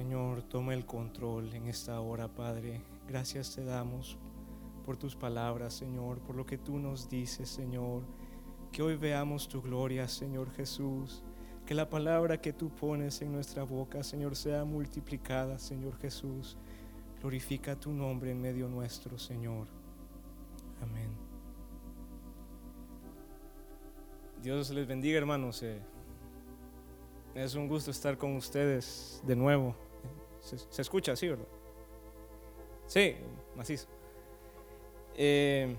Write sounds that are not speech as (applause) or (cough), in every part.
Señor, toma el control en esta hora, Padre. Gracias te damos por tus palabras, Señor, por lo que tú nos dices, Señor. Que hoy veamos tu gloria, Señor Jesús. Que la palabra que tú pones en nuestra boca, Señor, sea multiplicada, Señor Jesús. Glorifica tu nombre en medio nuestro, Señor. Amén. Dios les bendiga, hermanos. Eh, es un gusto estar con ustedes de nuevo. Se, escucha, sí, ¿verdad? Sí, macizo. Eh,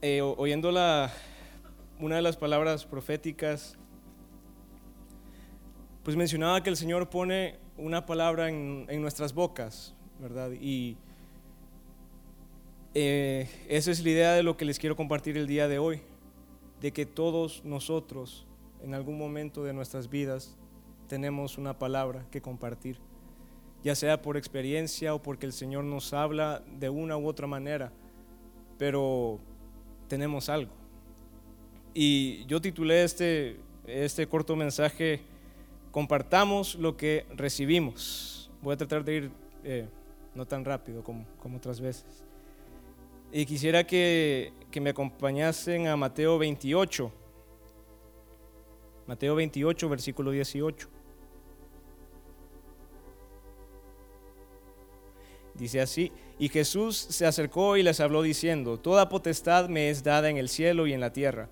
eh, oyendo la, una de las palabras proféticas, pues mencionaba que el Señor pone una palabra en, nuestras bocas, ¿verdad? Y eh, esa es la idea de lo que les quiero compartir el día de hoy, de que todos nosotros en algún momento de nuestras vidas tenemos una palabra que compartir, ya sea por experiencia o porque el Señor nos habla de una u otra manera, pero tenemos algo. Y yo titulé este, este corto mensaje, Compartamos lo que recibimos. Voy a tratar de ir eh, no tan rápido como, como otras veces. Y quisiera que, que me acompañasen a Mateo 28. Mateo 28, versículo 18. Dice así, y Jesús se acercó y les habló diciendo, Toda potestad me es dada en el cielo y en la tierra.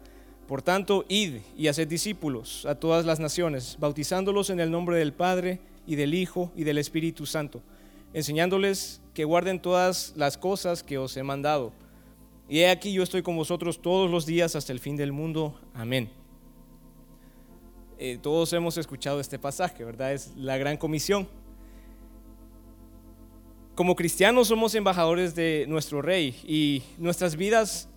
Por tanto, id y haced discípulos a todas las naciones, bautizándolos en el nombre del Padre y del Hijo y del Espíritu Santo, enseñándoles que guarden todas las cosas que os he mandado. Y he aquí yo estoy con vosotros todos los días hasta el fin del mundo. Amén. Eh, todos hemos escuchado este pasaje, ¿verdad? Es la gran comisión. Como cristianos somos embajadores de nuestro rey y nuestras vidas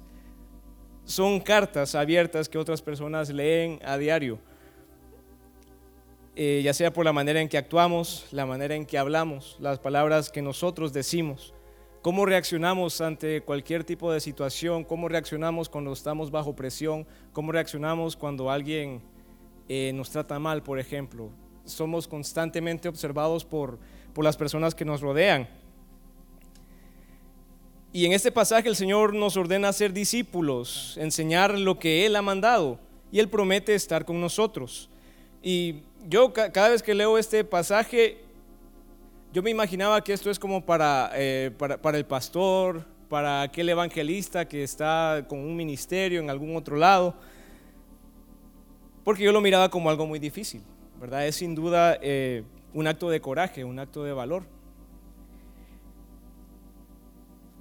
son cartas abiertas que otras personas leen a diario, eh, ya sea por la manera en que actuamos, la manera en que hablamos, las palabras que nosotros decimos, cómo reaccionamos ante cualquier tipo de situación, cómo reaccionamos cuando estamos bajo presión, cómo reaccionamos cuando alguien eh, nos trata mal, por ejemplo. Somos constantemente observados por, por las personas que nos rodean. Y en este pasaje el Señor nos ordena ser discípulos, enseñar lo que Él ha mandado y Él promete estar con nosotros. Y yo cada vez que leo este pasaje, yo me imaginaba que esto es como para, eh, para, para, el pastor, para aquel evangelista que está con un ministerio en algún otro lado, porque yo lo miraba como algo muy difícil, ¿verdad? Es sin duda eh, un acto de coraje, un acto de valor.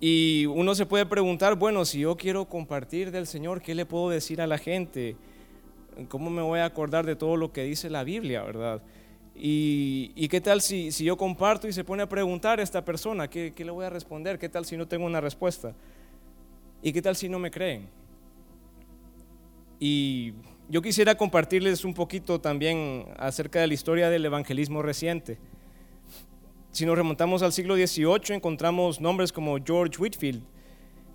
Y uno se puede preguntar, bueno, si yo quiero compartir del Señor, ¿qué le puedo decir a la gente? ¿Cómo me voy a acordar de todo lo que dice la Biblia, verdad? ¿Y, qué tal si, si, yo comparto y se pone a preguntar a esta persona, ¿qué, ¿qué le voy a responder? ¿Qué tal si no tengo una respuesta? ¿Y qué tal si no me creen? Y yo quisiera compartirles un poquito también acerca de la historia del evangelismo reciente. Si nos remontamos al siglo XVIII, encontramos nombres como George Whitfield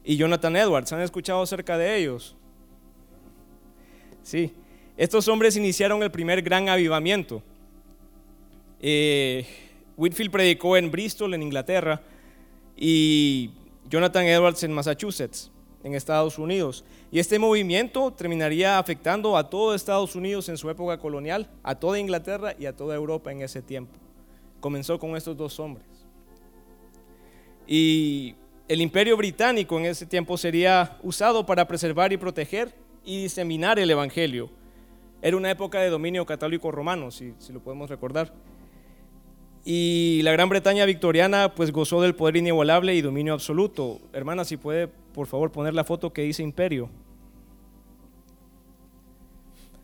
y Jonathan Edwards. ¿Han escuchado acerca de ellos? Sí, estos hombres iniciaron el primer gran avivamiento. Eh, Whitfield predicó en Bristol, en Inglaterra, y Jonathan Edwards en Massachusetts, en Estados Unidos. Y este movimiento terminaría afectando a todo Estados Unidos en su época colonial, a toda Inglaterra y a toda Europa en ese tiempo comenzó con estos dos hombres. Y el imperio británico en ese tiempo sería usado para preservar y proteger y diseminar el Evangelio. Era una época de dominio católico romano, si, lo podemos recordar. Y la Gran Bretaña victoriana pues gozó del poder inigualable y dominio absoluto. Hermana, si puede por favor poner la foto que dice imperio.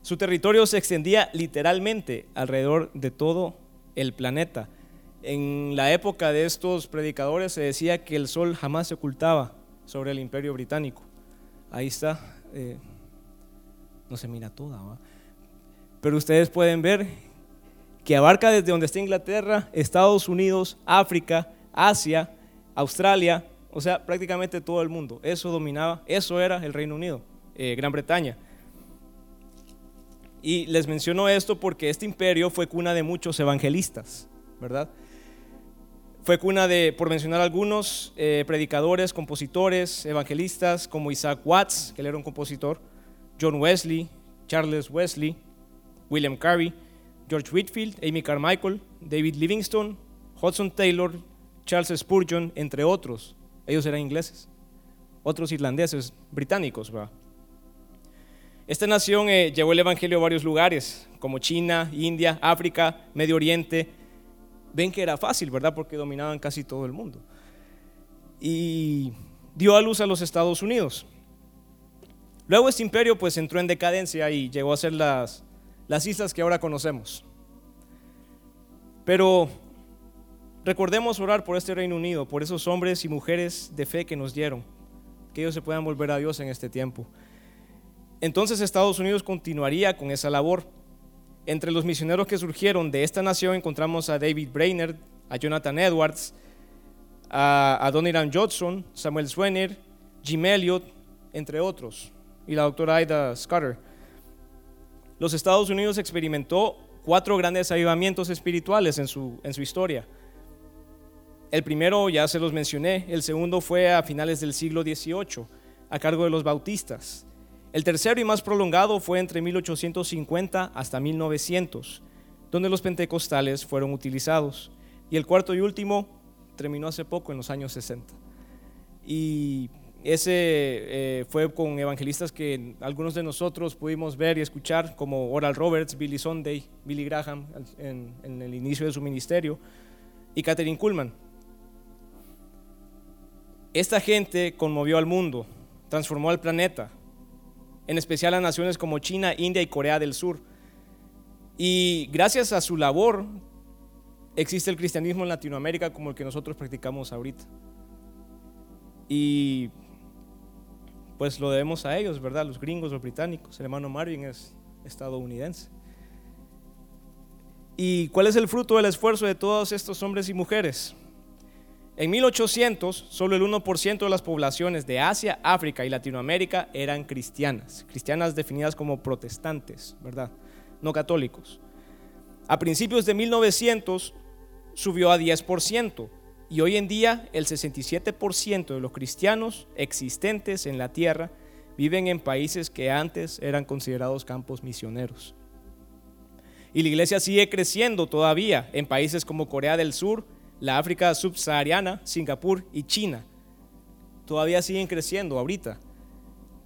Su territorio se extendía literalmente alrededor de todo el planeta. En la época de estos predicadores se decía que el sol jamás se ocultaba sobre el imperio británico. Ahí está, eh, no se mira toda, pero ustedes pueden ver que abarca desde donde está Inglaterra, Estados Unidos, África, Asia, Australia, o sea, prácticamente todo el mundo. Eso dominaba, eso era el Reino Unido, eh, Gran Bretaña. Y les menciono esto porque este imperio fue cuna de muchos evangelistas, ¿verdad? Fue cuna de, por mencionar algunos, eh, predicadores, compositores, evangelistas como Isaac Watts, que él era un compositor, John Wesley, Charles Wesley, William Carey, George Whitfield, Amy Carmichael, David Livingstone, Hudson Taylor, Charles Spurgeon, entre otros. Ellos eran ingleses, otros irlandeses, británicos. Esta nación eh, llevó el Evangelio a varios lugares, como China, India, África, Medio Oriente, ven que era fácil, ¿verdad? Porque dominaban casi todo el mundo. Y dio a luz a los Estados Unidos. Luego este imperio pues entró en decadencia y llegó a ser las, las islas que ahora conocemos. Pero recordemos orar por este Reino Unido, por esos hombres y mujeres de fe que nos dieron, que ellos se puedan volver a Dios en este tiempo. Entonces Estados Unidos continuaría con esa labor entre los misioneros que surgieron de esta nación encontramos a David Brainerd, a Jonathan Edwards, a, Donniran Judson, Samuel Swenner, Jim Elliot, entre otros, y la doctora Aida Scudder. Los Estados Unidos experimentó cuatro grandes avivamientos espirituales en su, en su historia. El primero ya se los mencioné, el segundo fue a finales del siglo XVIII, a cargo de los bautistas. El tercero y más prolongado fue entre 1850 hasta 1900, donde los pentecostales fueron utilizados. Y el cuarto y último terminó hace poco, en los años 60. Y ese eh, fue con evangelistas que algunos de nosotros pudimos ver y escuchar, como Oral Roberts, Billy Sunday, Billy Graham en, el inicio de su ministerio, y Catherine Kuhlman. Esta gente conmovió al mundo, transformó al planeta, en especial a naciones como China, India y Corea del Sur. Y gracias a su labor existe el cristianismo en Latinoamérica como el que nosotros practicamos ahorita. Y pues lo debemos a ellos, ¿verdad? Los gringos, los británicos. El hermano Marvin es estadounidense. ¿Y cuál es el fruto del esfuerzo de todos estos hombres y mujeres? En 1800, solo el 1% de las poblaciones de Asia, África y Latinoamérica eran cristianas, cristianas definidas como protestantes, ¿verdad? No católicos. A principios de 1900 subió a 10% y hoy en día el 67% de los cristianos existentes en la tierra viven en países que antes eran considerados campos misioneros. Y la iglesia sigue creciendo todavía en países como Corea del Sur, la África subsahariana, Singapur y China todavía siguen creciendo ahorita,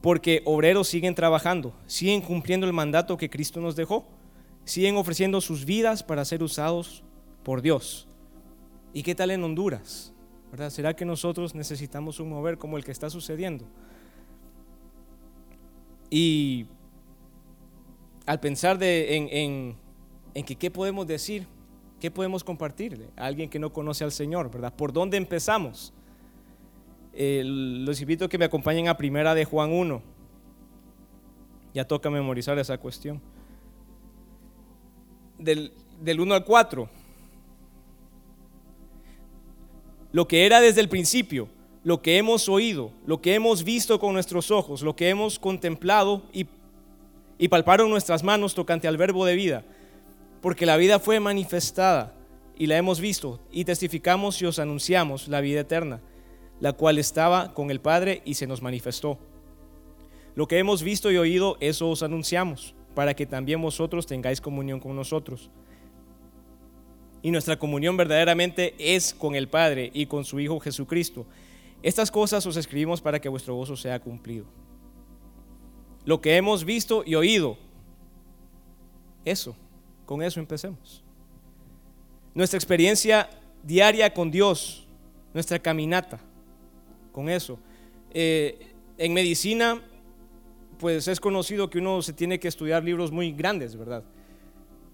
porque obreros siguen trabajando, siguen cumpliendo el mandato que Cristo nos dejó, siguen ofreciendo sus vidas para ser usados por Dios. ¿Y qué tal en Honduras? ¿Verdad? ¿Será que nosotros necesitamos un mover como el que está sucediendo? Y al pensar en, en que qué podemos decir, ¿Qué podemos compartirle a alguien que no conoce al Señor, verdad? ¿Por dónde empezamos? los invito a que me acompañen a primera de Juan 1. Ya toca memorizar esa cuestión. Del, del 1 al 4. Lo que era desde el principio, lo que hemos oído, lo que hemos visto con nuestros ojos, lo que hemos contemplado y, y palparon nuestras manos tocante al verbo de vida porque la vida fue manifestada y la hemos visto y testificamos y os anunciamos la vida eterna, la cual estaba con el Padre y se nos manifestó. Lo que hemos visto y oído, eso os anunciamos, para que también vosotros tengáis comunión con nosotros. Y nuestra comunión verdaderamente es con el Padre y con su Hijo Jesucristo. Estas cosas os escribimos para que vuestro gozo sea cumplido. Lo que hemos visto y oído, eso con eso empecemos. Nuestra experiencia diaria con Dios, nuestra caminata, con eso. Eh, en medicina, pues es conocido que uno se tiene que estudiar libros muy grandes, ¿verdad?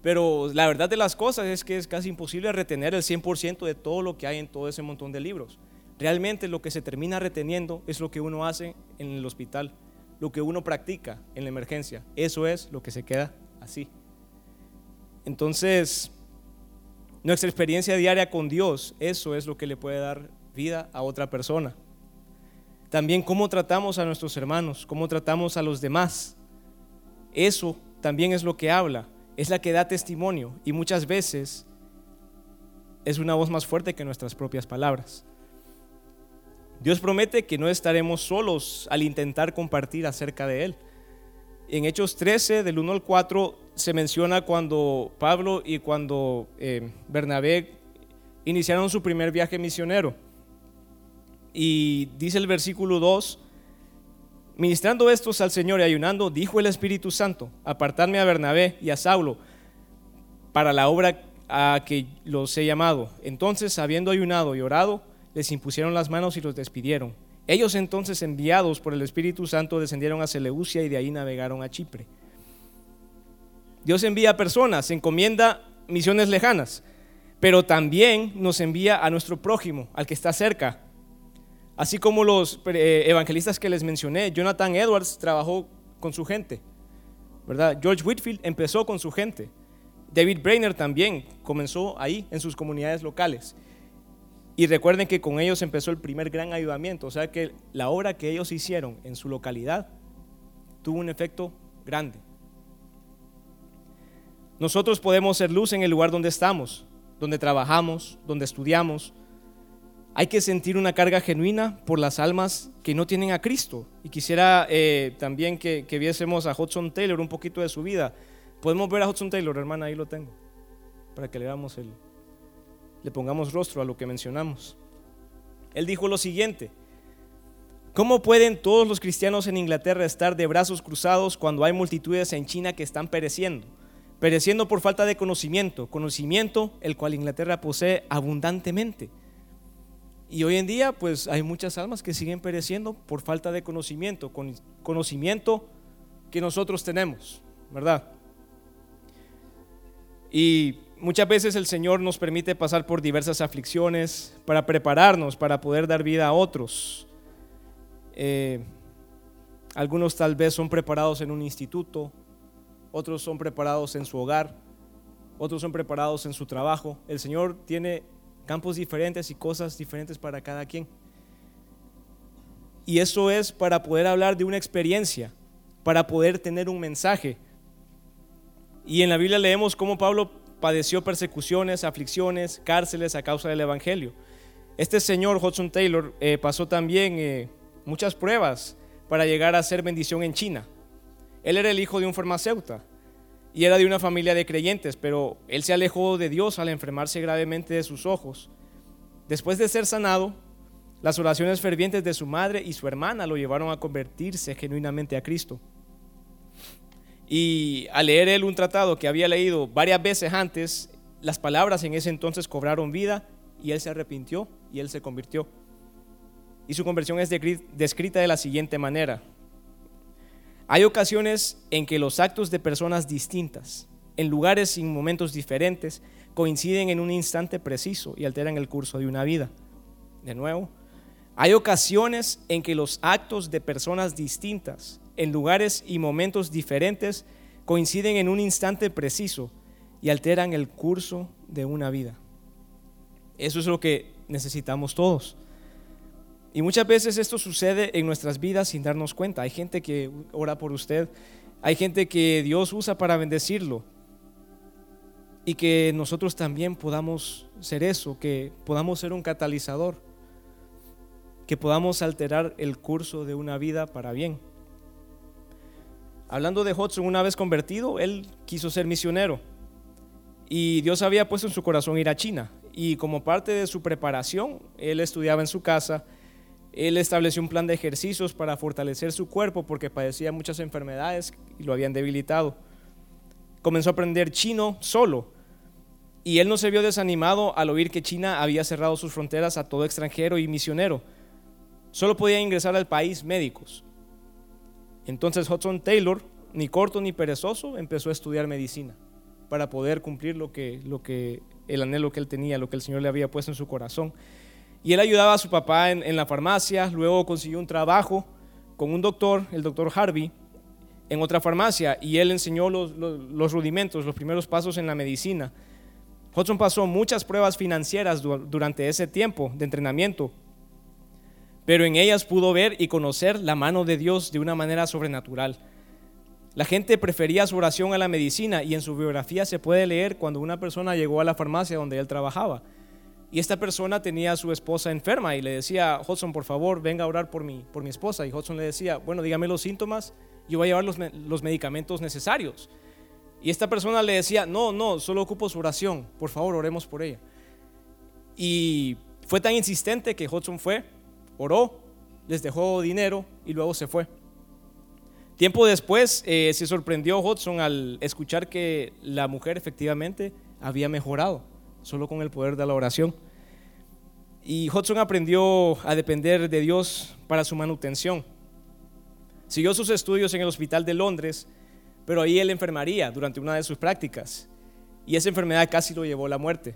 Pero la verdad de las cosas es que es casi imposible retener el 100% de todo lo que hay en todo ese montón de libros. Realmente lo que se termina reteniendo es lo que uno hace en el hospital, lo que uno practica en la emergencia. Eso es lo que se queda así. Entonces, nuestra experiencia diaria con Dios, eso es lo que le puede dar vida a otra persona. También cómo tratamos a nuestros hermanos, cómo tratamos a los demás. Eso también es lo que habla, es la que da testimonio y muchas veces es una voz más fuerte que nuestras propias palabras. Dios promete que no estaremos solos al intentar compartir acerca de Él. En Hechos 13, del 1 al 4, se menciona cuando Pablo y cuando eh, Bernabé iniciaron su primer viaje misionero. Y dice el versículo 2, ministrando estos al Señor y ayunando, dijo el Espíritu Santo, apartadme a Bernabé y a Saulo para la obra a que los he llamado. Entonces, habiendo ayunado y orado, les impusieron las manos y los despidieron. Ellos entonces, enviados por el Espíritu Santo, descendieron a Seleucia y de ahí navegaron a Chipre. Dios envía personas, encomienda misiones lejanas, pero también nos envía a nuestro prójimo, al que está cerca. Así como los eh, evangelistas que les mencioné, Jonathan Edwards trabajó con su gente, ¿verdad? George Whitfield empezó con su gente. David Brainer también comenzó ahí, en sus comunidades locales. Y recuerden que con ellos empezó el primer gran ayudamiento, o sea que la obra que ellos hicieron en su localidad tuvo un efecto grande. Nosotros podemos ser luz en el lugar donde estamos, donde trabajamos, donde estudiamos. Hay que sentir una carga genuina por las almas que no tienen a Cristo. Y quisiera eh, también que, viésemos a Hudson Taylor un poquito de su vida. Podemos ver a Hudson Taylor, hermana, ahí lo tengo, para que le damos el, le pongamos rostro a lo que mencionamos. Él dijo lo siguiente, ¿cómo pueden todos los cristianos en Inglaterra estar de brazos cruzados cuando hay multitudes en China que están pereciendo? Pereciendo por falta de conocimiento, conocimiento el cual Inglaterra posee abundantemente. Y hoy en día pues hay muchas almas que siguen pereciendo por falta de conocimiento, con conocimiento que nosotros tenemos, ¿verdad? Y muchas veces el Señor nos permite pasar por diversas aflicciones para prepararnos, para poder dar vida a otros. Eh, algunos tal vez son preparados en un instituto, otros son preparados en su hogar, otros son preparados en su trabajo. El Señor tiene campos diferentes y cosas diferentes para cada quien. Y eso es para poder hablar de una experiencia, para poder tener un mensaje. Y en la Biblia leemos cómo Pablo padeció persecuciones, aflicciones, cárceles a causa del Evangelio. Este señor Hudson Taylor eh, pasó también eh, muchas pruebas para llegar a ser bendición en China. Él era el hijo de un farmacéutico y era de una familia de creyentes, pero él se alejó de Dios al enfermarse gravemente de sus ojos. Después de ser sanado, las oraciones fervientes de su madre y su hermana lo llevaron a convertirse genuinamente a Cristo. Y al leer él un tratado que había leído varias veces antes, las palabras en ese entonces cobraron vida y él se arrepintió y él se convirtió. Y su conversión es descrita de la siguiente manera. Hay ocasiones en que los actos de personas distintas, en lugares y momentos diferentes, coinciden en un instante preciso y alteran el curso de una vida. De nuevo, hay ocasiones en que los actos de personas distintas, en lugares y momentos diferentes, coinciden en un instante preciso y alteran el curso de una vida. Eso es lo que necesitamos todos. Y muchas veces esto sucede en nuestras vidas sin darnos cuenta. Hay gente que ora por usted, hay gente que Dios usa para bendecirlo. Y que nosotros también podamos ser eso, que podamos ser un catalizador, que podamos alterar el curso de una vida para bien. Hablando de Hudson, una vez convertido, él quiso ser misionero. Y Dios había puesto en su corazón ir a China. Y como parte de su preparación, él estudiaba en su casa. Él estableció un plan de ejercicios para fortalecer su cuerpo porque padecía muchas enfermedades y lo habían debilitado. Comenzó a aprender chino solo. Y él no se vio desanimado al oír que China había cerrado sus fronteras a todo extranjero y misionero. Solo podía ingresar al país médicos. Entonces Hudson Taylor, ni corto ni perezoso, empezó a estudiar medicina para poder cumplir lo que, lo que el anhelo que él tenía, lo que el Señor le había puesto en su corazón. Y él ayudaba a su papá en, la farmacia, luego consiguió un trabajo con un doctor, el doctor Harvey, en otra farmacia, y él enseñó los, los, rudimentos, los primeros pasos en la medicina. Hudson pasó muchas pruebas financieras durante ese tiempo de entrenamiento pero en ellas pudo ver y conocer la mano de Dios de una manera sobrenatural. La gente prefería su oración a la medicina y en su biografía se puede leer cuando una persona llegó a la farmacia donde él trabajaba y esta persona tenía a su esposa enferma y le decía, Hudson, por favor, venga a orar por mi, por mi esposa. Y Hudson le decía, bueno, dígame los síntomas, yo voy a llevar los, los medicamentos necesarios. Y esta persona le decía, no, no, solo ocupo su oración, por favor, oremos por ella. Y fue tan insistente que Hudson fue, oró, les dejó dinero y luego se fue. Tiempo después eh, se sorprendió Hudson al escuchar que la mujer efectivamente había mejorado solo con el poder de la oración. Y Hudson aprendió a depender de Dios para su manutención. Siguió sus estudios en el Hospital de Londres, pero ahí él enfermaría durante una de sus prácticas. Y esa enfermedad casi lo llevó a la muerte.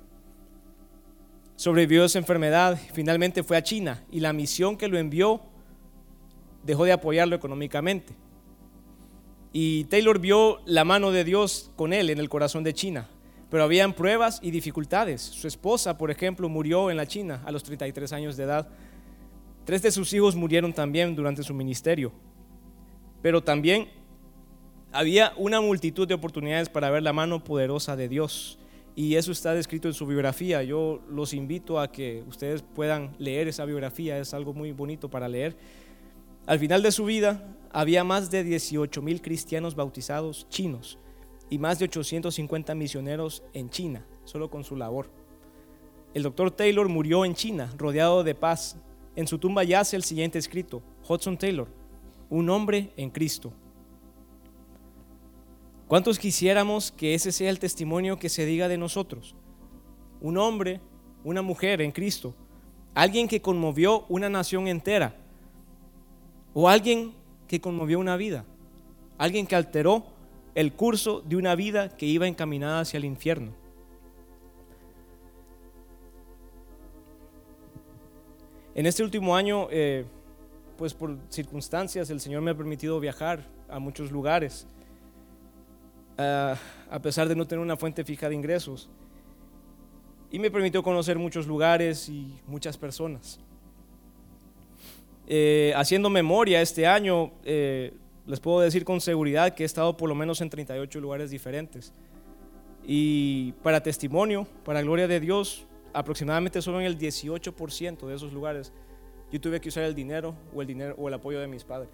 Sobrevivió esa enfermedad, finalmente fue a China y la misión que lo envió dejó de apoyarlo económicamente. Y Taylor vio la mano de Dios con él en el corazón de China pero habían pruebas y dificultades. Su esposa, por ejemplo, murió en la China a los 33 años de edad. Tres de sus hijos murieron también durante su ministerio. Pero también había una multitud de oportunidades para ver la mano poderosa de Dios. Y eso está descrito en su biografía. Yo los invito a que ustedes puedan leer esa biografía. Es algo muy bonito para leer. Al final de su vida había más de 18 mil cristianos bautizados chinos y más de 850 misioneros en China, solo con su labor. El doctor Taylor murió en China, rodeado de paz. En su tumba yace el siguiente escrito, Hudson Taylor, un hombre en Cristo. ¿Cuántos quisiéramos que ese sea el testimonio que se diga de nosotros? Un hombre, una mujer en Cristo, alguien que conmovió una nación entera, o alguien que conmovió una vida, alguien que alteró el curso de una vida que iba encaminada hacia el infierno. En este último año, eh, pues por circunstancias, el Señor me ha permitido viajar a muchos lugares, a pesar de no tener una fuente fija de ingresos. Y me permitió conocer muchos lugares y muchas personas. Eh, haciendo memoria este año, eh, les puedo decir con seguridad que he estado por lo menos en 38 lugares diferentes. Y para testimonio, para gloria de Dios, aproximadamente solo en el 18% de esos lugares yo tuve que usar el dinero o el dinero o el apoyo de mis padres.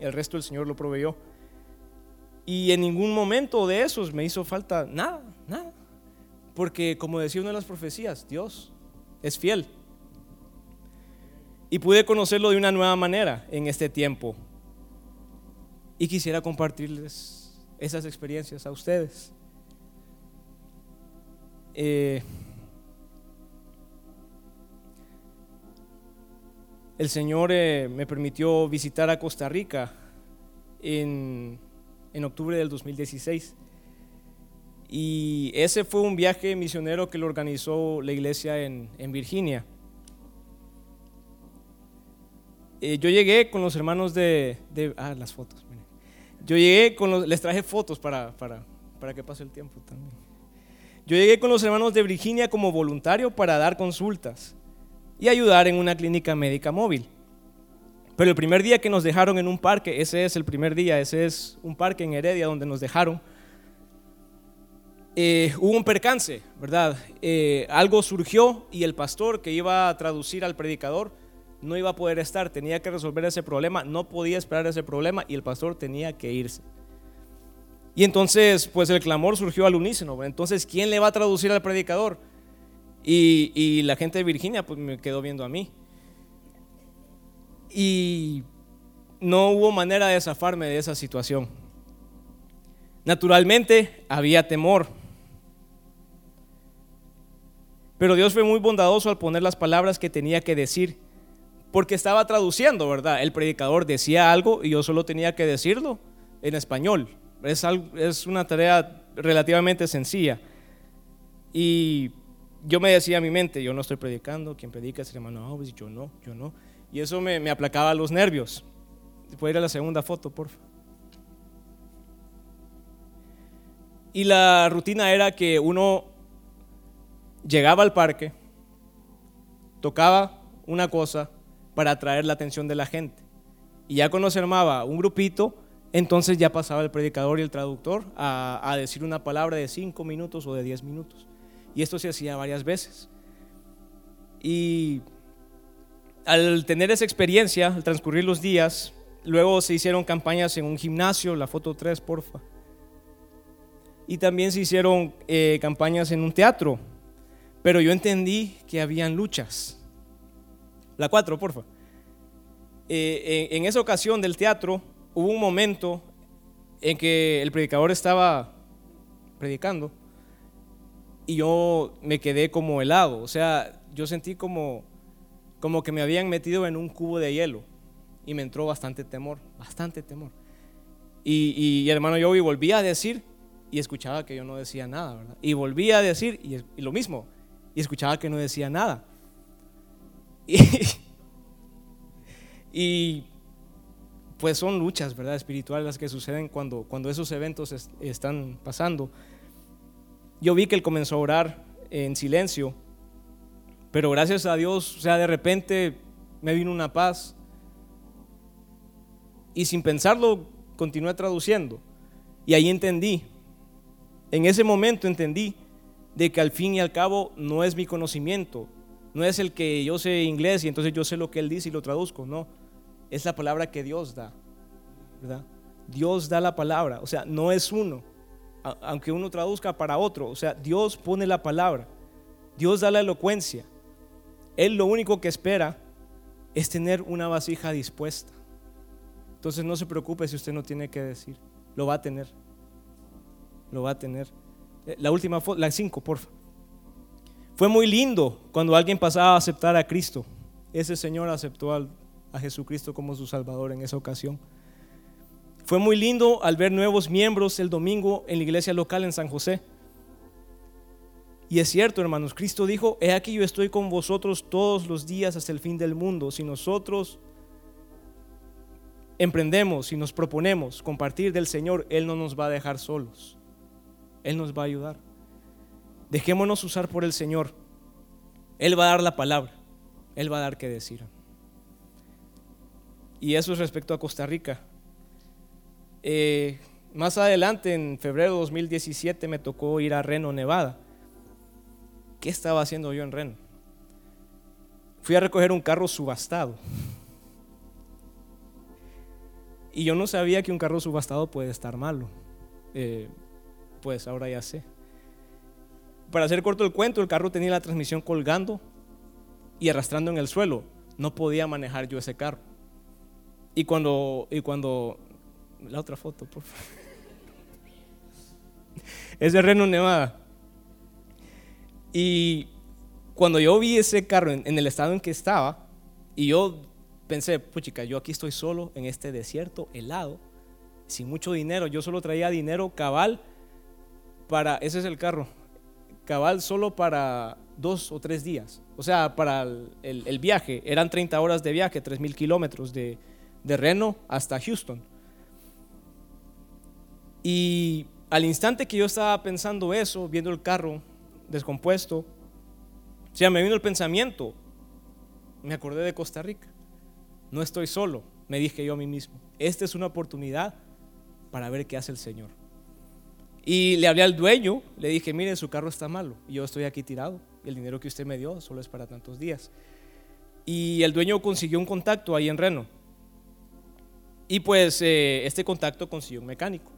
El resto el Señor lo proveyó. Y en ningún momento de esos me hizo falta nada, nada. Porque como decía una de las profecías, Dios es fiel. Y pude conocerlo de una nueva manera en este tiempo y quisiera compartirles esas experiencias a ustedes. Eh, el Señor eh, me permitió visitar a Costa Rica en, octubre del 2016. Y ese fue un viaje misionero que lo organizó la iglesia en, Virginia. Eh, yo llegué con los hermanos de, ah, las fotos. Yo llegué con los, les traje fotos para, para, para que pase el tiempo también. Yo llegué con los hermanos de Virginia como voluntario para dar consultas y ayudar en una clínica médica móvil. Pero el primer día que nos dejaron en un parque, ese es el primer día, ese es un parque en Heredia donde nos dejaron, eh, hubo un percance, ¿verdad? Eh, algo surgió y el pastor que iba a traducir al predicador no iba a poder estar, tenía que resolver ese problema, no podía esperar ese problema y el pastor tenía que irse. Y entonces, pues el clamor surgió al unísono. Entonces, ¿quién le va a traducir al predicador? Y, la gente de Virginia, pues me quedó viendo a mí. Y no hubo manera de zafarme de esa situación. Naturalmente, había temor. Pero Dios fue muy bondadoso al poner las palabras que tenía que decir porque estaba traduciendo, ¿verdad? El predicador decía algo y yo solo tenía que decirlo en español. Es, es una tarea relativamente sencilla. Y yo me decía a mi mente, yo no estoy predicando, quien predica es el hermano Alves, yo no, yo no. Y eso me, me aplacaba los nervios. Puede ir a la segunda foto, por favor. Y la rutina era que uno llegaba al parque, tocaba una cosa, para atraer la atención de la gente. Y ya cuando se armaba un grupito, entonces ya pasaba el predicador y el traductor a, decir una palabra de cinco minutos o de diez minutos. Y esto se hacía varias veces. Y al tener esa experiencia, al transcurrir los días, luego se hicieron campañas en un gimnasio, la foto 3, porfa. Y también se hicieron eh, campañas en un teatro. Pero yo entendí que habían luchas. La 4, porfa. Eh, en, esa ocasión del teatro hubo un momento en que el predicador estaba predicando y yo me quedé como helado. O sea, yo sentí como, como que me habían metido en un cubo de hielo y me entró bastante temor, bastante temor. Y, y, hermano yo volvía a decir y escuchaba que yo no decía nada, ¿verdad? Y volvía a decir y, y lo mismo, y escuchaba que no decía nada. Y, (laughs) y, pues son luchas, ¿verdad? Espirituales las que suceden cuando, cuando esos eventos están pasando. Yo vi que él comenzó a orar en silencio pero gracias a Dios, o sea, de repente me vino una paz. Y sin pensarlo, continué traduciendo. Y ahí entendí, en ese momento entendí de que al fin y al cabo no es mi conocimiento, no es el que yo sé inglés y entonces yo sé lo que él dice y lo traduzco, no, es la palabra que Dios da, ¿verdad? Dios da la palabra, o sea, no es uno, aunque uno traduzca para otro, o sea, Dios pone la palabra, Dios da la elocuencia, él lo único que espera es tener una vasija dispuesta. Entonces no se preocupe si usted no tiene que decir. Lo va a tener. Lo va a tener. Eh, la última foto, la 5, porfa. Fue muy lindo cuando alguien pasaba a aceptar a Cristo. Ese señor aceptó a Jesucristo como su Salvador en esa ocasión. Fue muy lindo al ver nuevos miembros el domingo en la iglesia local en San José. Y es cierto, hermanos, Cristo dijo, he aquí yo estoy con vosotros todos los días hasta el fin del mundo. Si nosotros emprendemos y nos proponemos compartir del Señor, Él no nos va a dejar solos. Él nos va a ayudar. Dejémonos usar por el Señor. Él va a dar la palabra. Él va a dar que decir. Y eso es respecto a Costa Rica. Eh, más adelante, en febrero de 2017, me tocó ir a Reno, Nevada. ¿Qué estaba haciendo yo en Ren? Fui a recoger un carro subastado. Y yo no sabía que un carro subastado puede estar malo. Eh, pues ahora ya sé. Para hacer corto el cuento, el carro tenía la transmisión colgando y arrastrando en el suelo. No podía manejar yo ese carro. Y cuando, y cuando, la otra foto, por favor. (laughs) Es de Reno, Nevada. Y cuando yo vi ese carro en, el estado en que estaba, y yo pensé, puchica, yo aquí estoy solo en este desierto helado, sin mucho dinero, yo solo traía dinero cabal para, ese es el carro, cabal solo para dos o tres días. O sea, para el, viaje, eran 30 horas de viaje, 3.000 kilómetros de, de Reno hasta Houston. Y al instante que yo estaba pensando eso, viendo el carro, descompuesto. O sea, me vino el pensamiento, me acordé de Costa Rica. No estoy solo, me dije yo a mí mismo. Esta es una oportunidad para ver qué hace el Señor. Y le hablé al dueño, le dije, mire, su carro está malo, yo estoy aquí tirado, y el dinero que usted me dio solo es para tantos días. Y el dueño consiguió un contacto ahí en Reno. Y pues eh, este contacto consiguió un mecánico.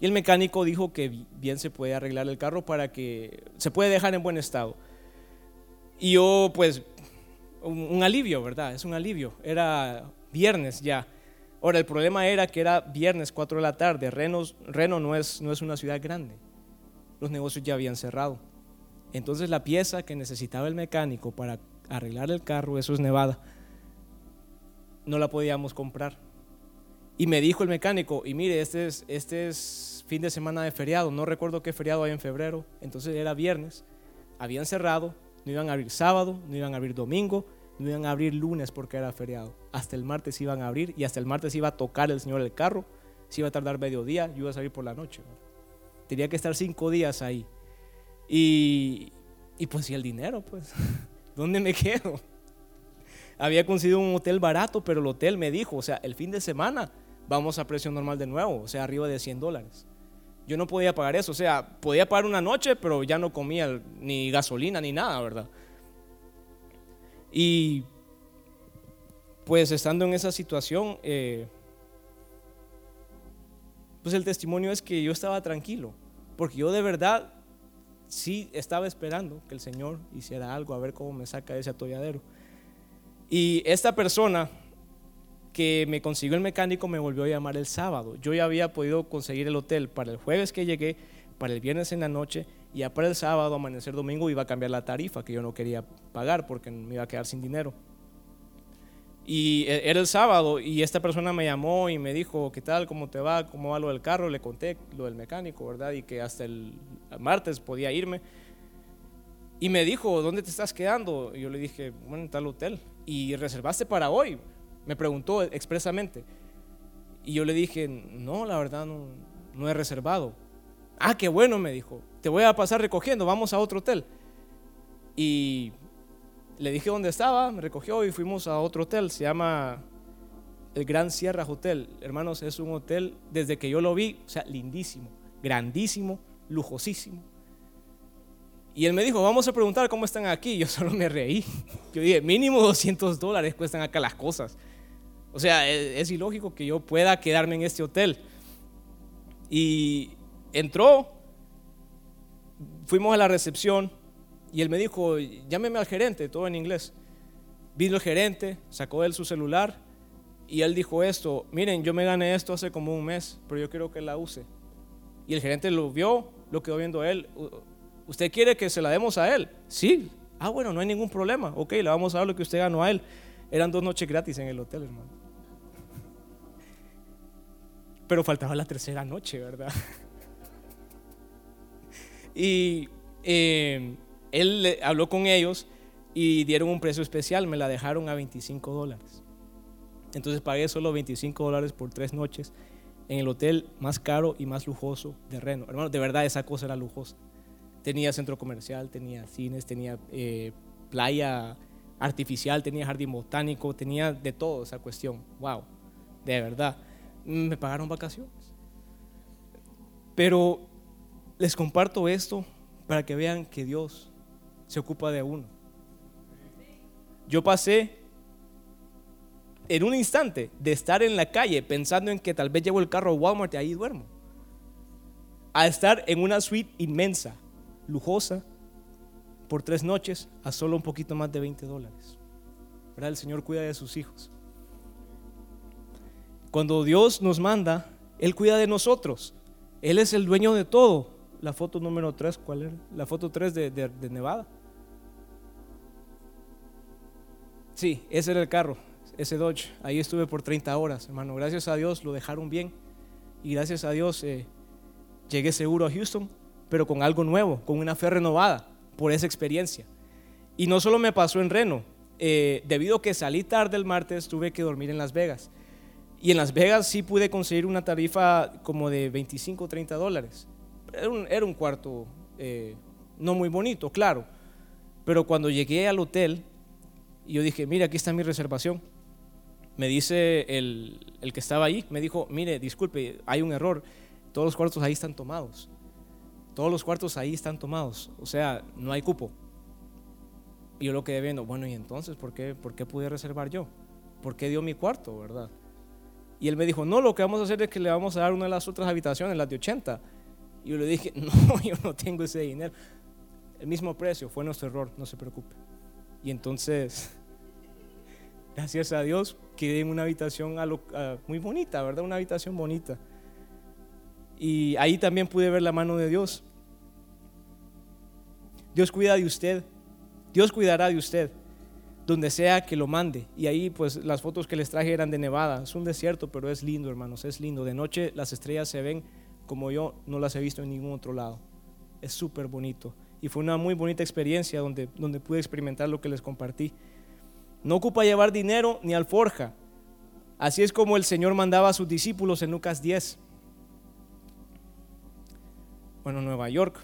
Y el mecánico dijo que bien se puede arreglar el carro para que se puede dejar en buen estado. Y yo, pues, un, alivio, ¿verdad? Es un alivio. Era viernes ya. Ahora, el problema era que era viernes 4 de la tarde. Reno, Reno no, es, no es una ciudad grande. Los negocios ya habían cerrado. Entonces la pieza que necesitaba el mecánico para arreglar el carro, eso es Nevada, no la podíamos comprar. Y me dijo el mecánico, y mire, este es, este es fin de semana de feriado, no recuerdo qué feriado hay en febrero, entonces era viernes, habían cerrado, no iban a abrir sábado, no iban a abrir domingo, no iban a abrir lunes porque era feriado. Hasta el martes iban a abrir y hasta el martes iba a tocar el señor el carro, se iba a tardar mediodía, yo iba a salir por la noche. Tenía que estar cinco días ahí. Y, y pues, ¿y el dinero? Pues, (laughs) ¿dónde me quedo? Había conseguido un hotel barato, pero el hotel me dijo, o sea, el fin de semana vamos a precio normal de nuevo, o sea, arriba de 100 dólares. Yo no podía pagar eso, o sea, podía pagar una noche, pero ya no comía ni gasolina ni nada, ¿verdad? Y pues estando en esa situación, eh, pues el testimonio es que yo estaba tranquilo, porque yo de verdad sí estaba esperando que el Señor hiciera algo, a ver cómo me saca de ese atolladero. Y esta persona que me consiguió el mecánico me volvió a llamar el sábado. Yo ya había podido conseguir el hotel para el jueves que llegué, para el viernes en la noche, y para el sábado, amanecer domingo, iba a cambiar la tarifa que yo no quería pagar porque me iba a quedar sin dinero. Y e, era el sábado y esta persona me llamó y me dijo, ¿qué tal? ¿Cómo te va? ¿Cómo va lo del carro? Le conté lo del mecánico, ¿verdad? Y que hasta el martes podía irme. Y me dijo, ¿dónde te estás quedando? Y yo le dije, bueno, en tal hotel. ¿Y reservaste para hoy? Me preguntó expresamente. Y yo le dije, no, la verdad no, no he reservado. Ah, qué bueno, me dijo. Te voy a pasar recogiendo, vamos a otro hotel. Y le dije dónde estaba, me recogió y fuimos a otro hotel, se llama el Gran Sierra Hotel. Hermanos, es un hotel, desde que yo lo vi, o sea, lindísimo, grandísimo, lujosísimo. Y él me dijo, vamos a preguntar cómo están aquí. (laughs) Yo solo me reí. Yo dije, mínimo 200 dólares cuestan acá las cosas. O sea, es, es ilógico que yo pueda quedarme en este hotel. Y entró, fuimos a la recepción y él me dijo, llámeme al gerente, todo en inglés. Vino el gerente, sacó él su celular y él dijo esto, miren, yo me gané esto hace como un mes, pero yo quiero que la use. Y el gerente lo vio, lo quedó viendo él. ¿Usted quiere que se la demos a él? Sí. Ah, bueno, no hay ningún problema. Ok, le vamos a dar lo que usted ganó a él. Eran dos noches gratis en el hotel, hermano. Pero faltaba la tercera noche, ¿verdad? (laughs) y eh, él habló con ellos y dieron un precio especial, me la dejaron a 25 dólares. Entonces pagué solo 25 dólares por tres noches en el hotel más caro y más lujoso de Reno. Hermano, de verdad esa cosa era lujosa. Tenía centro comercial, tenía cines, tenía eh, playa artificial, tenía jardín botánico, tenía de todo esa cuestión. Wow, de verdad. Me pagaron vacaciones. Pero les comparto esto para que vean que Dios se ocupa de uno. Yo pasé en un instante de estar en la calle pensando en que tal vez llevo el carro a Walmart y ahí duermo, a estar en una suite inmensa, lujosa, por tres noches a solo un poquito más de 20 dólares. ¿Verdad? El Señor cuida de sus hijos. Cuando Dios nos manda, Él cuida de nosotros. Él es el dueño de todo. La foto número 3, ¿cuál era? La foto 3 de, de Nevada. Sí, ese era el carro, ese Dodge. Ahí estuve por 30 horas, hermano. Gracias a Dios lo dejaron bien. Y gracias a Dios eh, llegué seguro a Houston, pero con algo nuevo, con una fe renovada por esa experiencia. Y no solo me pasó en Reno, eh, debido a que salí tarde el martes, tuve que dormir en Las Vegas. Y en Las Vegas sí pude conseguir una tarifa como de 25 o 30 dólares. Era un, cuarto eh, no muy bonito, claro. Pero cuando llegué al hotel, yo dije, mire, aquí está mi reservación. Me dice el, que estaba ahí, me dijo, mire, disculpe, hay un error. Todos los cuartos ahí están tomados. Todos los cuartos ahí están tomados. O sea, no hay cupo. Y yo lo quedé viendo, bueno, ¿y entonces por qué, por qué pude reservar yo? ¿Por qué dio mi cuarto, verdad? Y él me dijo, no, lo que vamos a hacer es que le vamos a dar una de las otras habitaciones, las de 80. Yo le dije, (laughs) no, yo no tengo ese dinero. El mismo precio, fue nuestro error, no se preocupe. Y entonces (laughs) gracias a Dios, quedé en una habitación muy bonita, ¿verdad? Una habitación bonita. Y ahí también pude ver la mano de Dios. Dios cuida de usted. Dios cuidará de usted donde sea que lo mande. Y ahí pues las fotos que les traje eran de Nevada. Es un desierto, pero es lindo, hermanos, es lindo. De noche las estrellas se ven como yo no las he visto en ningún otro lado. Es súper bonito. Y fue una muy bonita experiencia donde, donde pude experimentar lo que les compartí. No ocupa llevar dinero ni alforja. Así es como el Señor mandaba a sus discípulos en Lucas 10. Bueno, Nueva York.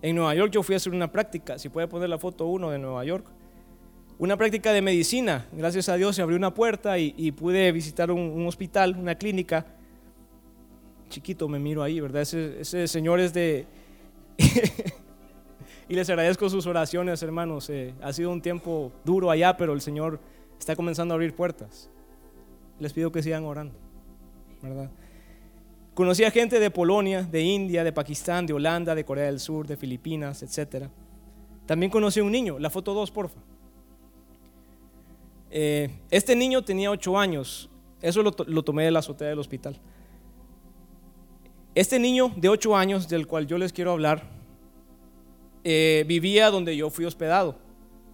En Nueva York yo fui a hacer una práctica. Si puede poner la foto 1 de Nueva York. Una práctica de medicina, gracias a Dios se abrió una puerta y, pude visitar un, hospital, una clínica. Chiquito me miro ahí, ¿verdad? Ese, señor es de... (laughs) y les agradezco sus oraciones, hermanos. Eh, ha sido un tiempo duro allá, pero el Señor está comenzando a abrir puertas. Les pido que sigan orando, ¿verdad? Conocí a gente de Polonia, de India, de Pakistán, de Holanda, de Corea del Sur, de Filipinas, etc. También conocí a un niño, la foto 2, porfa. Eh, este niño tenía 8 años, eso lo, tomé de la azotea del hospital. Este niño de 8 años, del cual yo les quiero hablar, eh, vivía donde yo fui hospedado.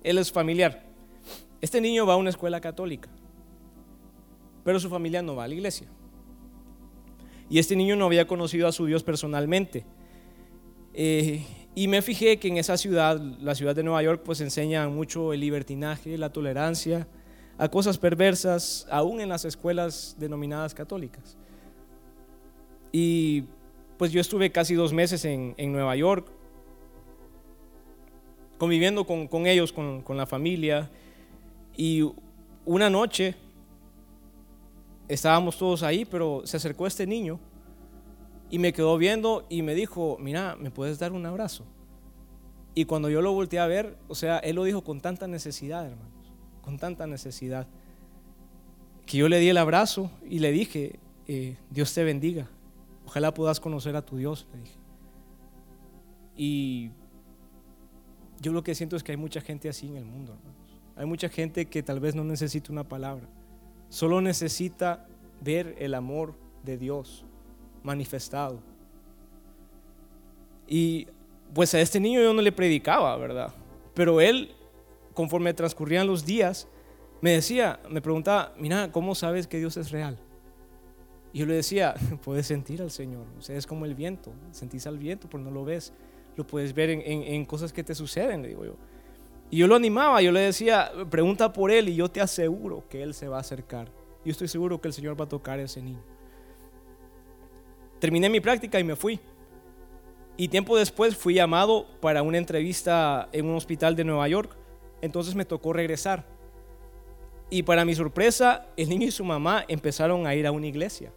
Él es familiar. Este niño va a una escuela católica, pero su familia no va a la iglesia. Y este niño no había conocido a su Dios personalmente. Eh, y me fijé que en esa ciudad, la ciudad de Nueva York, pues enseña mucho el libertinaje, la tolerancia a cosas perversas, aún en las escuelas denominadas católicas. Y pues yo estuve casi dos meses en, Nueva York, conviviendo con, ellos, con, con la familia. Y una noche estábamos todos ahí, pero se acercó este niño y me quedó viendo y me dijo, mira, ¿me puedes dar un abrazo? Y cuando yo lo volteé a ver, o sea, él lo dijo con tanta necesidad, hermanos, con tanta necesidad, que yo le di el abrazo y le dije, eh, Dios te bendiga, ojalá puedas conocer a tu Dios, le dije. Y yo lo que siento es que hay mucha gente así en el mundo, hermanos. Hay mucha gente que tal vez no necesita una palabra Solo necesita ver el amor de Dios manifestado. Y pues a este niño yo no le predicaba, ¿verdad? Pero él, conforme transcurrían los días, me decía, me preguntaba, mira, ¿cómo sabes que Dios es real? Y yo le decía, (laughs) puedes sentir al Señor, o sea, es como el viento, sentís al viento, pero no lo ves, lo puedes ver en, en cosas que te suceden, le digo yo. Y yo lo animaba, yo le decía, pregunta por él y yo te aseguro que él se va a acercar. Yo estoy seguro que el Señor va a tocar a ese niño. Terminé mi práctica y me fui. Y tiempo después fui llamado para una entrevista en un hospital de Nueva York. Entonces me tocó regresar. Y para mi sorpresa, el niño y su mamá empezaron a ir a una iglesia.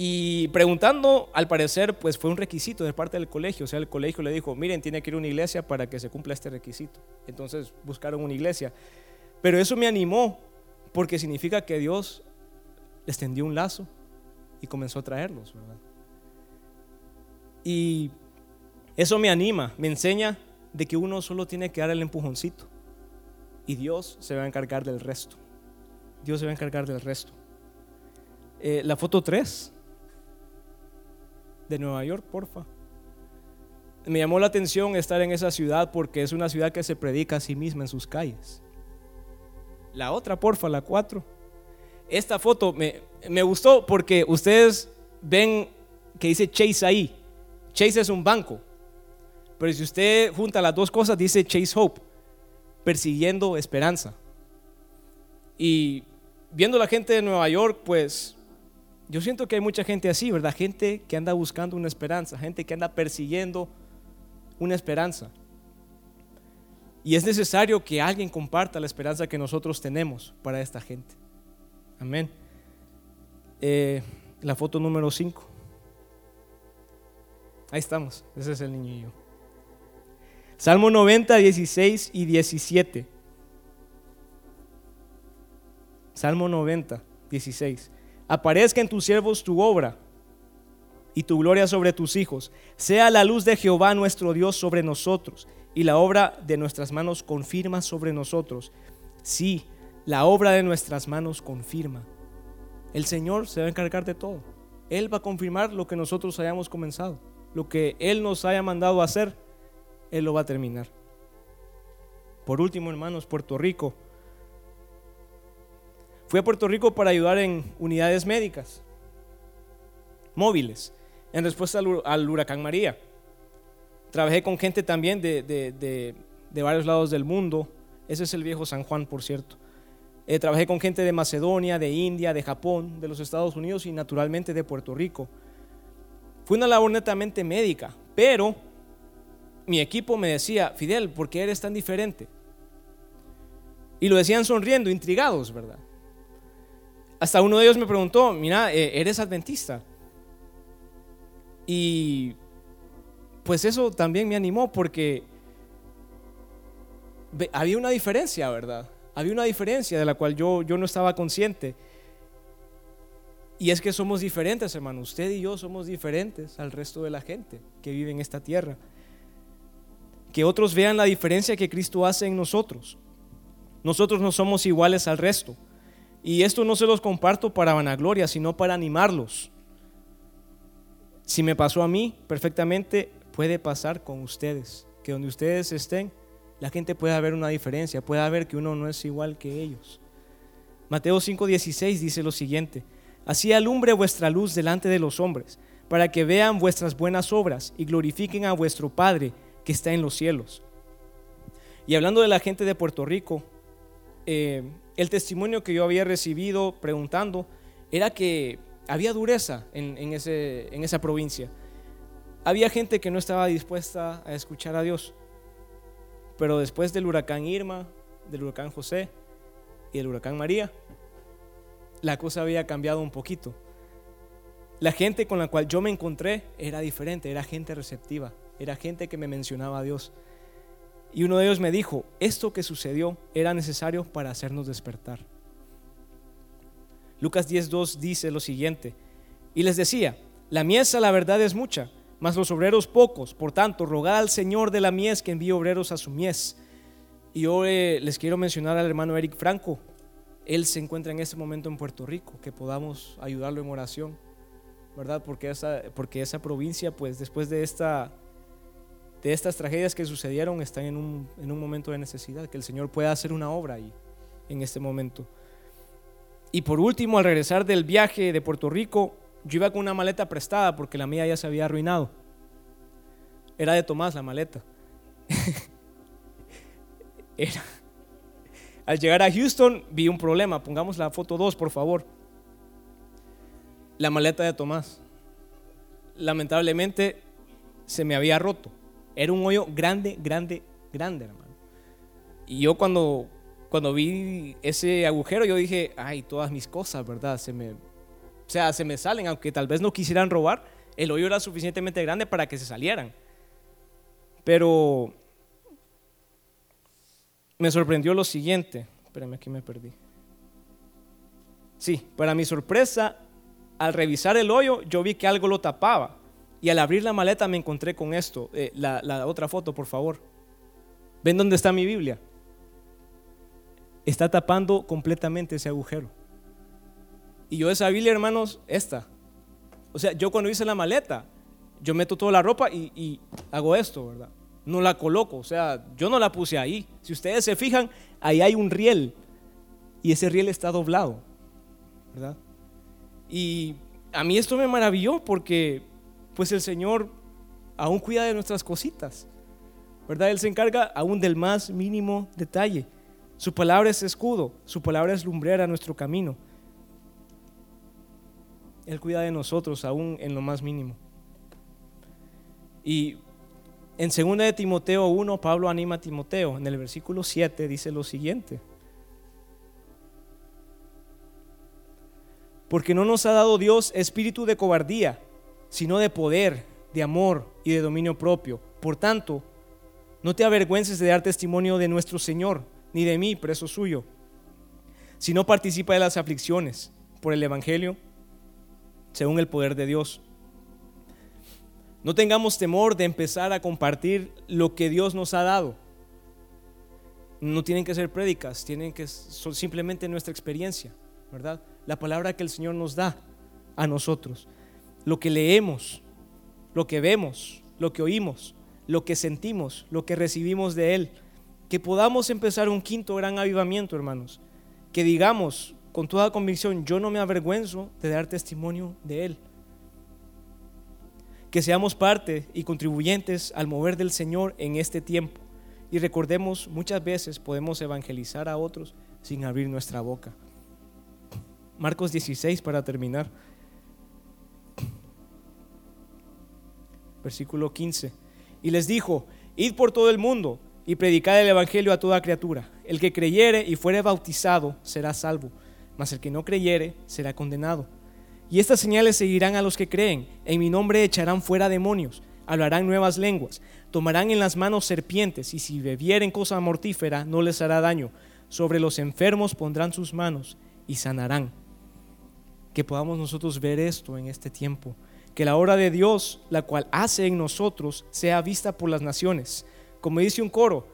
Y preguntando, al parecer, pues fue un requisito de parte del colegio. O sea, el colegio le dijo, miren, tiene que ir a una iglesia para que se cumpla este requisito. Entonces buscaron una iglesia. Pero eso me animó, porque significa que Dios les tendió un lazo y comenzó a traerlos, ¿verdad? Y eso me anima, me enseña de que uno solo tiene que dar el empujoncito. Y Dios se va a encargar del resto. Dios se va a encargar del resto. Eh, la foto 3 de Nueva York, porfa. Me llamó la atención estar en esa ciudad porque es una ciudad que se predica a sí misma en sus calles. La otra, porfa, la 4. Esta foto me, me gustó porque ustedes ven que dice Chase ahí. Chase es un banco. Pero si usted junta las dos cosas, dice Chase Hope, persiguiendo esperanza. Y viendo la gente de Nueva York, pues yo siento que hay mucha gente así, ¿verdad? Gente que anda buscando una esperanza, gente que anda persiguiendo una esperanza. Y es necesario que alguien comparta la esperanza que nosotros tenemos para esta gente. Amén. Eh, la foto número 5. Ahí estamos, ese es el niño Salmo 90, 16 y 17. Salmo 90, 16 aparezca en tus siervos tu obra y tu gloria sobre tus hijos. Sea la luz de Jehová nuestro Dios sobre nosotros y la obra de nuestras manos confirma sobre nosotros. Sí, la obra de nuestras manos confirma. El Señor se va a encargar de todo. Él va a confirmar lo que nosotros hayamos comenzado. Lo que Él nos haya mandado hacer, Él lo va a terminar. Por último, hermanos, Puerto Rico Fui a Puerto Rico para ayudar en unidades médicas móviles en respuesta al, huracán María. Trabajé con gente también de, varios lados del mundo. Ese es el viejo San Juan, por cierto. Eh, trabajé con gente de Macedonia, de India, de Japón, de los Estados Unidos y naturalmente de Puerto Rico. Fue una labor netamente médica, pero mi equipo me decía, Fidel, ¿por qué eres tan diferente? Y lo decían sonriendo, intrigados, ¿verdad? Hasta uno de ellos me preguntó, mira, eh, ¿eres adventista? Y pues eso también me animó porque había una diferencia, ¿verdad? Había una diferencia de la cual yo, yo no estaba consciente. Y es que somos diferentes, hermano. Usted y yo somos diferentes al resto de la gente que vive en esta tierra. Que otros vean la diferencia que Cristo hace en nosotros. Nosotros no somos iguales al resto. Y esto no se los comparto para vanagloria, sino para animarlos. Si me pasó a mí, perfectamente puede pasar con ustedes. Que donde ustedes estén, la gente pueda ver una diferencia, pueda ver que uno no es igual que ellos. Mateo 5:16 dice lo siguiente, así alumbre vuestra luz delante de los hombres, para que vean vuestras buenas obras y glorifiquen a vuestro Padre que está en los cielos. Y hablando de la gente de Puerto Rico, eh, el testimonio que yo había recibido preguntando era que había dureza en, esa provincia. Había gente que no estaba dispuesta a escuchar a Dios. Pero después del huracán Irma, del huracán José y del huracán María, la cosa había cambiado un poquito. La gente con la cual yo me encontré era diferente, era gente receptiva, era gente que me mencionaba a Dios. Y uno de ellos me dijo, esto que sucedió era necesario para hacernos despertar. Lucas 10.2 dice lo siguiente, y les decía, la miesa la verdad es mucha, mas los obreros pocos. Por tanto, rogad al Señor de la mies que envíe obreros a su mies. Y yo eh, les quiero mencionar al hermano Eric Franco. Él se encuentra en este momento en Puerto Rico, que podamos ayudarlo en oración, ¿verdad? Porque esa, porque esa provincia, pues después de, esta, de estas tragedias que sucedieron, está en un, en un momento de necesidad, que el Señor pueda hacer una obra ahí, en este momento. Y por último, al regresar del viaje de Puerto Rico, yo iba con una maleta prestada porque la mía ya se había arruinado. Era de Tomás la maleta. (laughs) Era. Al llegar a Houston vi un problema. Pongamos la foto 2, por favor. La maleta de Tomás. Lamentablemente se me había roto. Era un hoyo grande, grande, grande, hermano. Y yo cuando, cuando vi ese agujero, yo dije, ay, todas mis cosas, ¿verdad? Se me, o sea, se me salen, aunque tal vez no quisieran robar, el hoyo era suficientemente grande para que se salieran. Pero me sorprendió lo siguiente. Espérame, aquí me perdí. Sí, para mi sorpresa, al revisar el hoyo, yo vi que algo lo tapaba. Y al abrir la maleta me encontré con esto. Eh, la, otra foto, por favor. ¿Ven dónde está mi Biblia? Está tapando completamente ese agujero. Y yo esa Biblia, hermanos, esta. O sea, yo cuando hice la maleta, yo meto toda la ropa y, hago esto, ¿verdad? No la coloco, o sea, yo no la puse ahí. Si ustedes se fijan, ahí hay un riel y ese riel está doblado, ¿verdad? Y a mí esto me maravilló porque pues el Señor aún cuida de nuestras cositas, ¿verdad? Él se encarga aún del más mínimo detalle. Su palabra es escudo, su palabra es lumbrera a nuestro camino. Él cuida de nosotros aún en lo más mínimo. Y en 2 de Timoteo 1, Pablo anima a Timoteo. En el versículo 7 dice lo siguiente. Porque no nos ha dado Dios espíritu de cobardía, sino de poder, de amor y de dominio propio. Por tanto, no te avergüences de dar testimonio de nuestro Señor, ni de mí, preso suyo, sino participa de las aflicciones por el Evangelio según el poder de Dios. No tengamos temor de empezar a compartir lo que Dios nos ha dado. No tienen que ser prédicas, tienen que ser simplemente nuestra experiencia, ¿verdad? La palabra que el Señor nos da a nosotros. Lo que leemos, lo que vemos, lo que oímos, lo que sentimos, lo que recibimos de Él. Que podamos empezar un quinto gran avivamiento, hermanos. Que digamos, con toda convicción, yo no me avergüenzo de dar testimonio de Él. Que seamos parte y contribuyentes al mover del Señor en este tiempo. Y recordemos, muchas veces podemos evangelizar a otros sin abrir nuestra boca. Marcos 16 para terminar. Versículo 15. Y les dijo, id por todo el mundo y predicad el Evangelio a toda criatura. El que creyere y fuere bautizado será salvo, mas el que no creyere será condenado. Y estas señales seguirán a los que creen. En mi nombre echarán fuera demonios, hablarán nuevas lenguas, tomarán en las manos serpientes, y si bebieren cosa mortífera no les hará daño. Sobre los enfermos pondrán sus manos y sanarán. Que podamos nosotros ver esto en este tiempo. Que la obra de Dios, la cual hace en nosotros, sea vista por las naciones. Como dice un coro,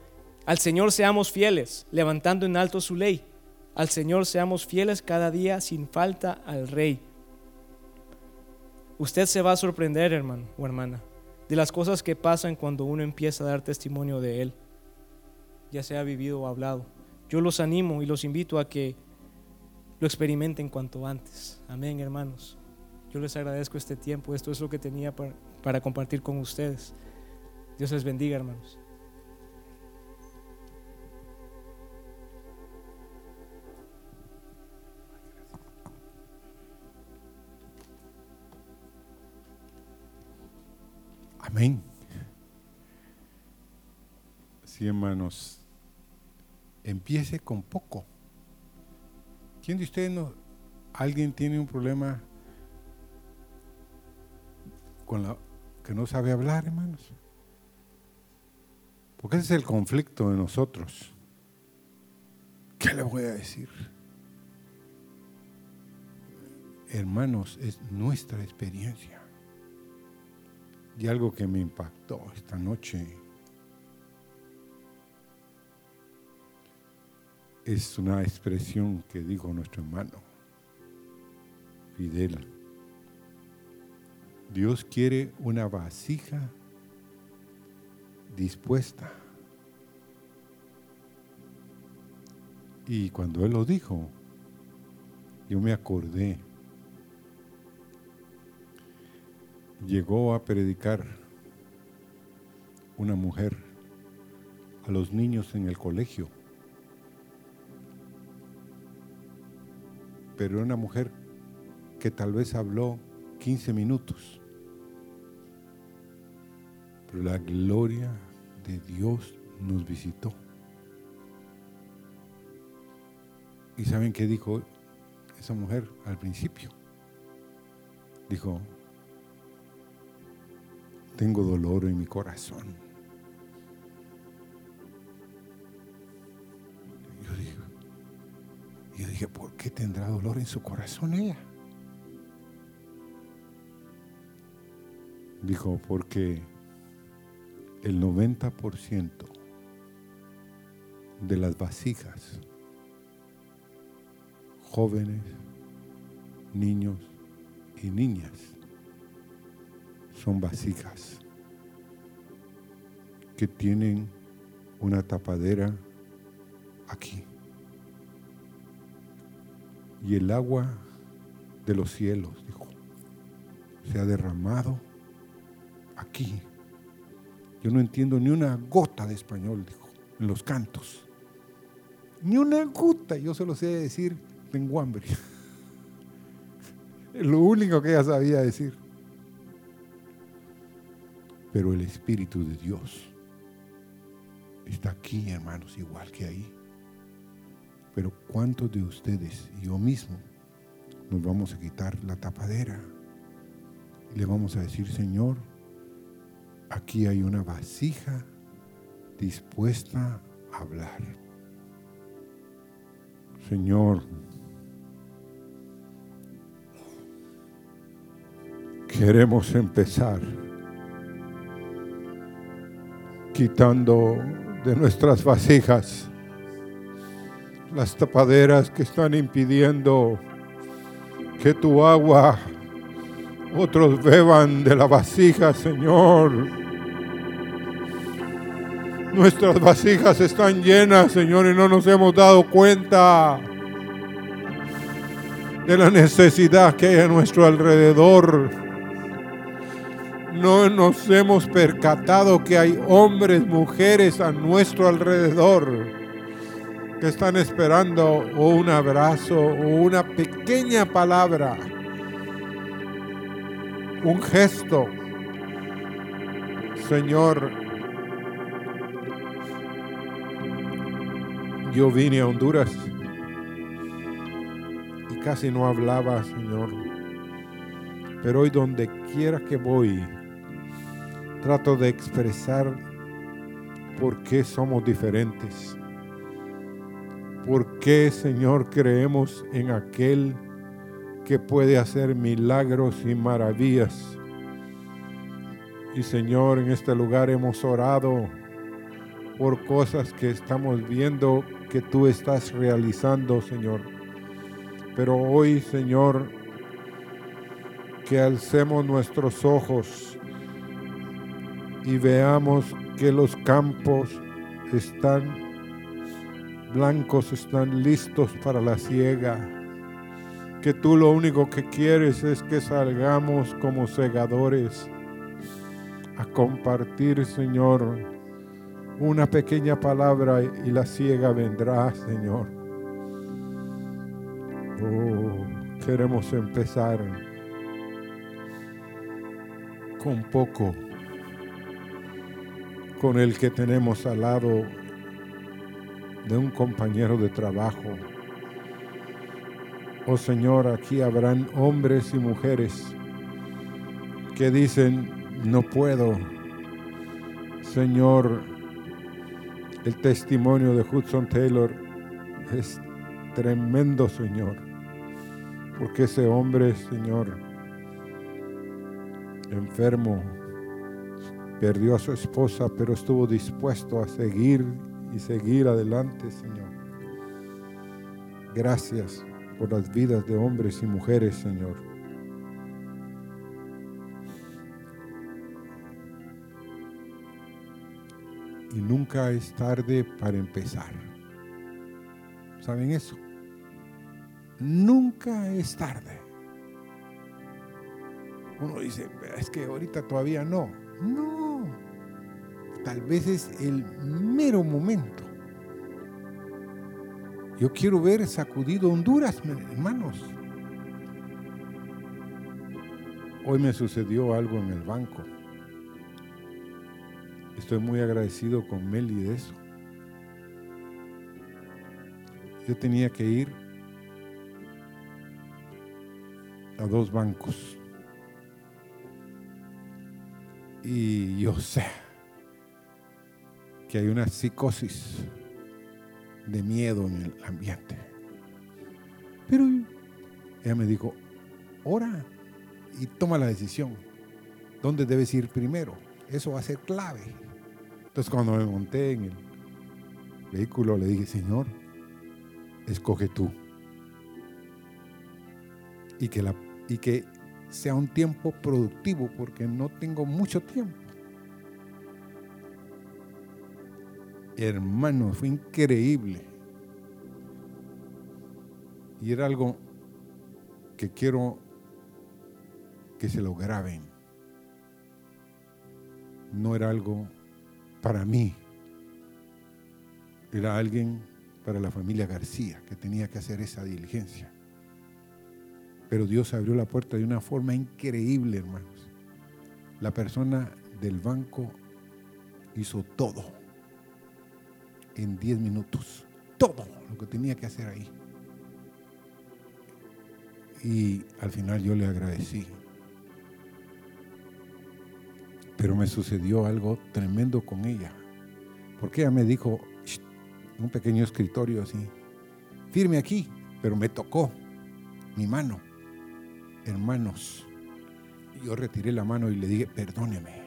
al Señor seamos fieles, levantando en alto su ley. Al Señor seamos fieles cada día sin falta al Rey. Usted se va a sorprender, hermano o hermana, de las cosas que pasan cuando uno empieza a dar testimonio de Él, ya sea vivido o hablado. Yo los animo y los invito a que lo experimenten cuanto antes. Amén, hermanos. Yo les agradezco este tiempo. Esto es lo que tenía para, para compartir con ustedes. Dios les bendiga, hermanos. Amén. Sí, hermanos, empiece con poco. ¿Quién de ustedes no, alguien tiene un problema que no sabe hablar, hermanos? Porque ese es el conflicto de nosotros. ¿Qué le voy a decir? Hermanos, es nuestra experiencia. Y algo que me impactó esta noche es una expresión que dijo nuestro hermano Fidel. Dios quiere una vasija dispuesta. Y cuando él lo dijo, yo me acordé llegó a predicar una mujer a los niños en el colegio. Pero una mujer que tal vez habló 15 minutos. La gloria de Dios nos visitó. ¿Y saben qué dijo esa mujer al principio? Dijo, tengo dolor en mi corazón. Yo dije, yo dije, ¿por qué tendrá dolor en su corazón ella? Dijo, porque el 90% de las vasijas, jóvenes, niños y niñas, son vasijas que tienen una tapadera aquí. Y el agua de los cielos, dijo, se ha derramado aquí. Yo no entiendo ni una gota de español, dijo, en los cantos. Ni una gota, yo solo sé decir, tengo hambre. (laughs) Es lo único que ella sabía decir. Pero el Espíritu de Dios está aquí, hermanos, igual que ahí. Pero ¿cuántos de ustedes yo mismo nos vamos a quitar la tapadera? Y le vamos a decir, Señor, aquí hay una vasija dispuesta a hablar. Señor, queremos empezar quitando de nuestras vasijas las tapaderas que están impidiendo que tu agua otros beban de la vasija, Señor. Nuestras vasijas están llenas, Señor, y no nos hemos dado cuenta de la necesidad que hay a nuestro alrededor no nos hemos percatado que hay hombres, mujeres a nuestro alrededor que están esperando un abrazo o una pequeña palabra, un gesto. Señor, Yo vine a Honduras y casi no hablaba, Señor. Pero hoy donde quiera que voy, trato de expresar por qué somos diferentes. ¿Por qué, Señor, creemos en aquel que puede hacer milagros y maravillas? Y Señor, en este lugar hemos orado por cosas que estamos viendo que tú estás realizando, Señor. Pero hoy, Señor, que alcemos nuestros ojos y veamos que los campos están blancos, están listos para la siega. Que tú lo único que quieres es que salgamos como segadores a compartir, Señor, una pequeña palabra y la siega vendrá, Señor. Oh, queremos empezar con poco, con el que tenemos al lado de un compañero de trabajo. Oh Señor, aquí habrán hombres y mujeres que dicen, no puedo. Señor, el testimonio de Hudson Taylor es tremendo, Señor, porque ese hombre, Señor, enfermo, perdió a su esposa, pero estuvo dispuesto a seguir y seguir adelante, Señor. Gracias por las vidas de hombres y mujeres, Señor. Y nunca es tarde para empezar. ¿Saben eso? Nunca es tarde. Uno dice, es que ahorita todavía no. No. Tal vez es el mero momento. Yo quiero ver sacudido Honduras, hermanos. Hoy me sucedió algo en el banco. Estoy muy agradecido con Meli de eso. Yo tenía que ir a dos bancos. Y yo sé que hay una psicosis de miedo en el ambiente. Pero ella me dijo, ora y toma la decisión. ¿Dónde debes ir primero? Eso va a ser clave. Entonces cuando me monté en el vehículo le dije, Señor, escoge tú. Y que, la, y que sea un tiempo productivo porque no tengo mucho tiempo. Hermano, fue increíble. Y era algo que quiero que se lo graben. No era algo para mí. Era alguien para la familia García que tenía que hacer esa diligencia. Pero Dios abrió la puerta de una forma increíble, hermanos. La persona del banco hizo todo en 10 minutos. Todo lo que tenía que hacer ahí. Y al final yo le agradecí. Pero me sucedió algo tremendo con ella. Porque ella me dijo, un pequeño escritorio así, firme aquí, pero me tocó mi mano. Hermanos, yo retiré la mano y le dije, perdóneme.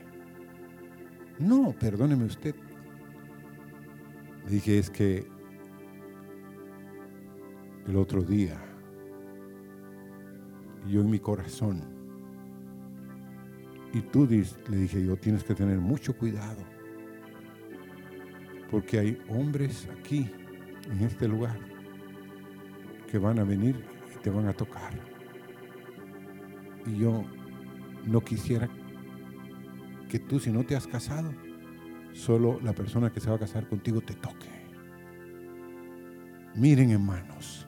No, perdóneme usted. Dije, es que el otro día, yo en mi corazón, y tú le dije yo, tienes que tener mucho cuidado, porque hay hombres aquí, en este lugar, que van a venir y te van a tocar. Y yo no quisiera que tú, si no te has casado, solo la persona que se va a casar contigo te toque. Miren hermanos,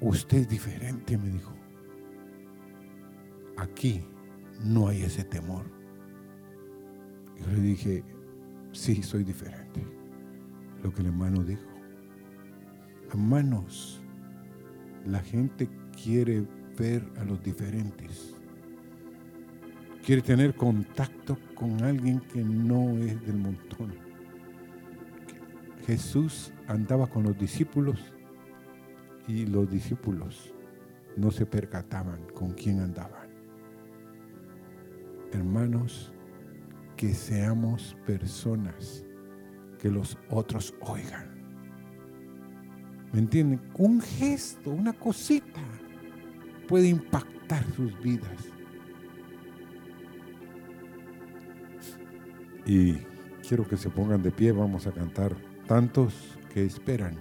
usted es diferente, me dijo. Aquí no hay ese temor. Yo le dije, sí, soy diferente. lo que el hermano dijo. Hermanos, la gente quiere ver a los diferentes. Quiere tener contacto con alguien que no es del montón. Jesús andaba con los discípulos y los discípulos no se percataban con quién andaban. Hermanos, que seamos personas que los otros oigan. ¿Me entienden? Un gesto, una cosita puede impactar sus vidas. Y quiero que se pongan de pie, vamos a cantar tantos que esperan.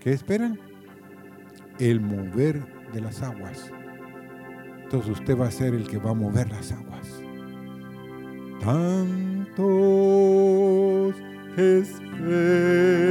¿Qué esperan? El mover de las aguas. Entonces usted va a ser el que va a mover las aguas. Tantos esperan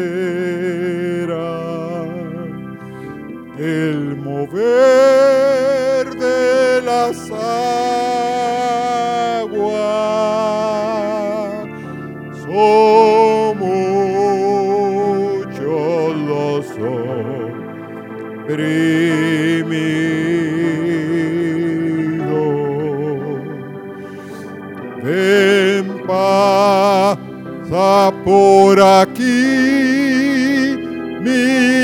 Ven, pasa por aquí, mi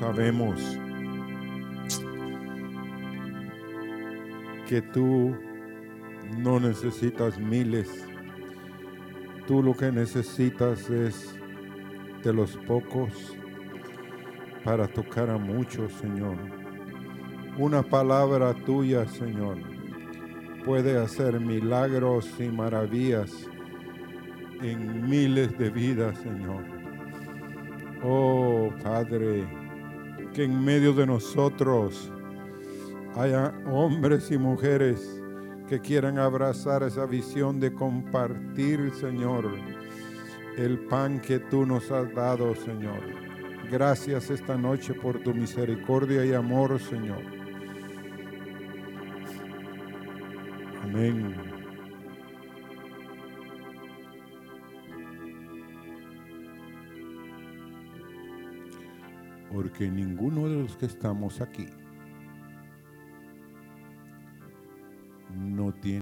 sabemos que tú no necesitas miles. Tú lo que necesitas es de los pocos para tocar a muchos, Señor. Una palabra tuya, Señor, puede hacer milagros y maravillas en miles de vidas, Señor. Oh Padre, que en medio de nosotros haya hombres y mujeres que quieran abrazar esa visión de compartir, Señor, el pan que tú nos has dado, Señor. Gracias esta noche por tu misericordia y amor, Señor. Amén. Porque ninguno de los que estamos aquí no tiene